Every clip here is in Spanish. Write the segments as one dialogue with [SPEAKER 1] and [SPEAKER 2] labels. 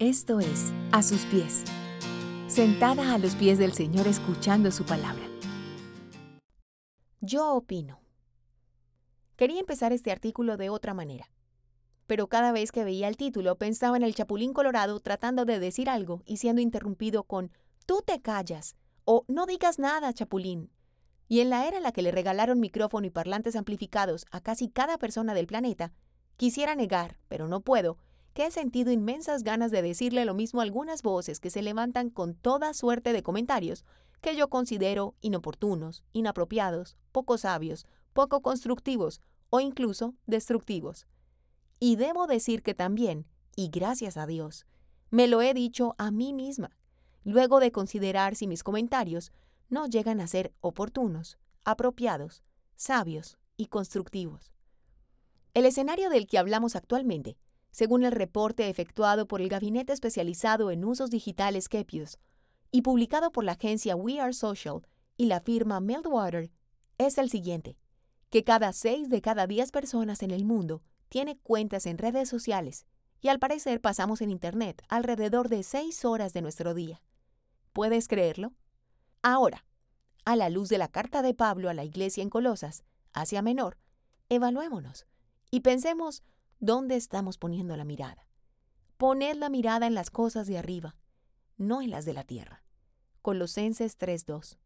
[SPEAKER 1] Esto es A sus pies, sentada a los pies del Señor escuchando su palabra. Yo opino. Quería empezar este artículo de otra manera, pero cada vez que veía el título pensaba en el Chapulín Colorado tratando de decir algo y siendo interrumpido con Tú te callas o No digas nada, Chapulín. Y en la era en la que le regalaron micrófono y parlantes amplificados a casi cada persona del planeta, quisiera negar, pero no puedo, que he sentido inmensas ganas de decirle lo mismo a algunas voces que se levantan con toda suerte de comentarios que yo considero inoportunos, inapropiados, poco sabios, poco constructivos o incluso destructivos. Y debo decir que también, y gracias a Dios, me lo he dicho a mí misma, luego de considerar si mis comentarios no llegan a ser oportunos, apropiados, sabios y constructivos. El escenario del que hablamos actualmente según el reporte efectuado por el Gabinete Especializado en Usos Digitales Kepius y publicado por la agencia We Are Social y la firma Meltwater, es el siguiente, que cada seis de cada diez personas en el mundo tiene cuentas en redes sociales y al parecer pasamos en Internet alrededor de seis horas de nuestro día. ¿Puedes creerlo? Ahora, a la luz de la carta de Pablo a la iglesia en Colosas, Asia Menor, evaluémonos y pensemos ¿Dónde estamos poniendo la mirada? Poned la mirada en las cosas de arriba, no en las de la tierra. Colosenses 3.2.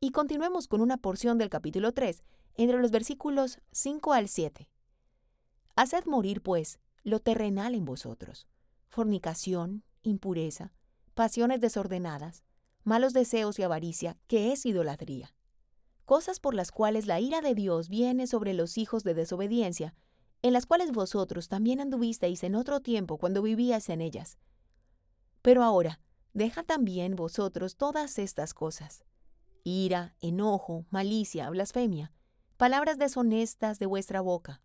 [SPEAKER 1] Y continuemos con una porción del capítulo 3, entre los versículos 5 al 7. Haced morir, pues, lo terrenal en vosotros, fornicación, impureza, pasiones desordenadas, malos deseos y avaricia, que es idolatría. Cosas por las cuales la ira de Dios viene sobre los hijos de desobediencia, en las cuales vosotros también anduvisteis en otro tiempo cuando vivíais en ellas. Pero ahora, deja también vosotros todas estas cosas. Ira, enojo, malicia, blasfemia, palabras deshonestas de vuestra boca.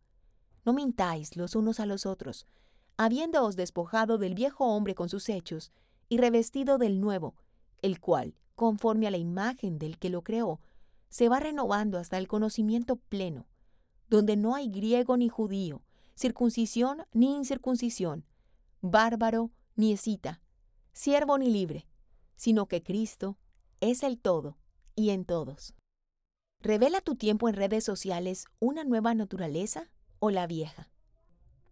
[SPEAKER 1] No mintáis los unos a los otros, habiéndoos despojado del viejo hombre con sus hechos, y revestido del nuevo, el cual, conforme a la imagen del que lo creó, se va renovando hasta el conocimiento pleno donde no hay griego ni judío, circuncisión ni incircuncisión, bárbaro ni escita, siervo ni libre, sino que Cristo es el todo y en todos. ¿Revela tu tiempo en redes sociales una nueva naturaleza o la vieja?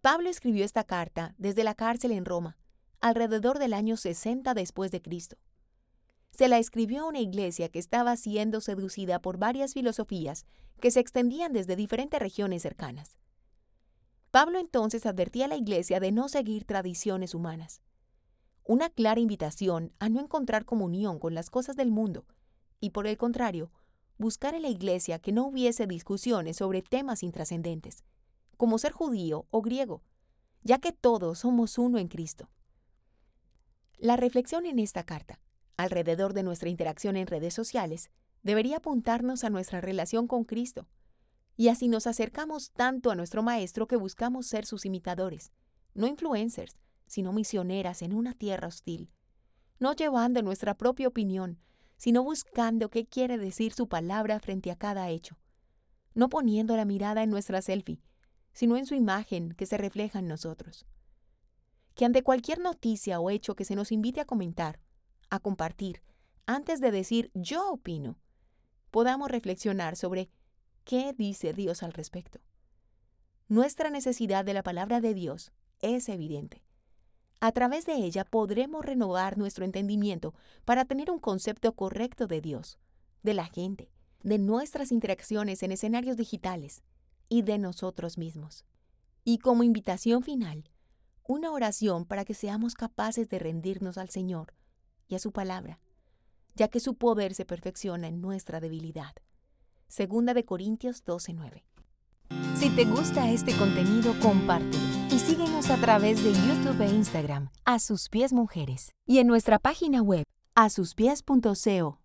[SPEAKER 1] Pablo escribió esta carta desde la cárcel en Roma, alrededor del año 60 después de Cristo. Se la escribió a una iglesia que estaba siendo seducida por varias filosofías que se extendían desde diferentes regiones cercanas. Pablo entonces advertía a la iglesia de no seguir tradiciones humanas. Una clara invitación a no encontrar comunión con las cosas del mundo y, por el contrario, buscar en la iglesia que no hubiese discusiones sobre temas intrascendentes, como ser judío o griego, ya que todos somos uno en Cristo. La reflexión en esta carta, alrededor de nuestra interacción en redes sociales, debería apuntarnos a nuestra relación con Cristo. Y así nos acercamos tanto a nuestro Maestro que buscamos ser sus imitadores, no influencers, sino misioneras en una tierra hostil, no llevando nuestra propia opinión, sino buscando qué quiere decir su palabra frente a cada hecho, no poniendo la mirada en nuestra selfie, sino en su imagen que se refleja en nosotros. Que ante cualquier noticia o hecho que se nos invite a comentar, a compartir, antes de decir yo opino, podamos reflexionar sobre qué dice Dios al respecto. Nuestra necesidad de la palabra de Dios es evidente. A través de ella podremos renovar nuestro entendimiento para tener un concepto correcto de Dios, de la gente, de nuestras interacciones en escenarios digitales y de nosotros mismos. Y como invitación final, una oración para que seamos capaces de rendirnos al Señor y a su palabra ya que su poder se perfecciona en nuestra debilidad. Segunda de Corintios 12:9.
[SPEAKER 2] Si te gusta este contenido, compártelo y síguenos a través de YouTube e Instagram, a sus pies mujeres, y en nuestra página web, a asuspies.co.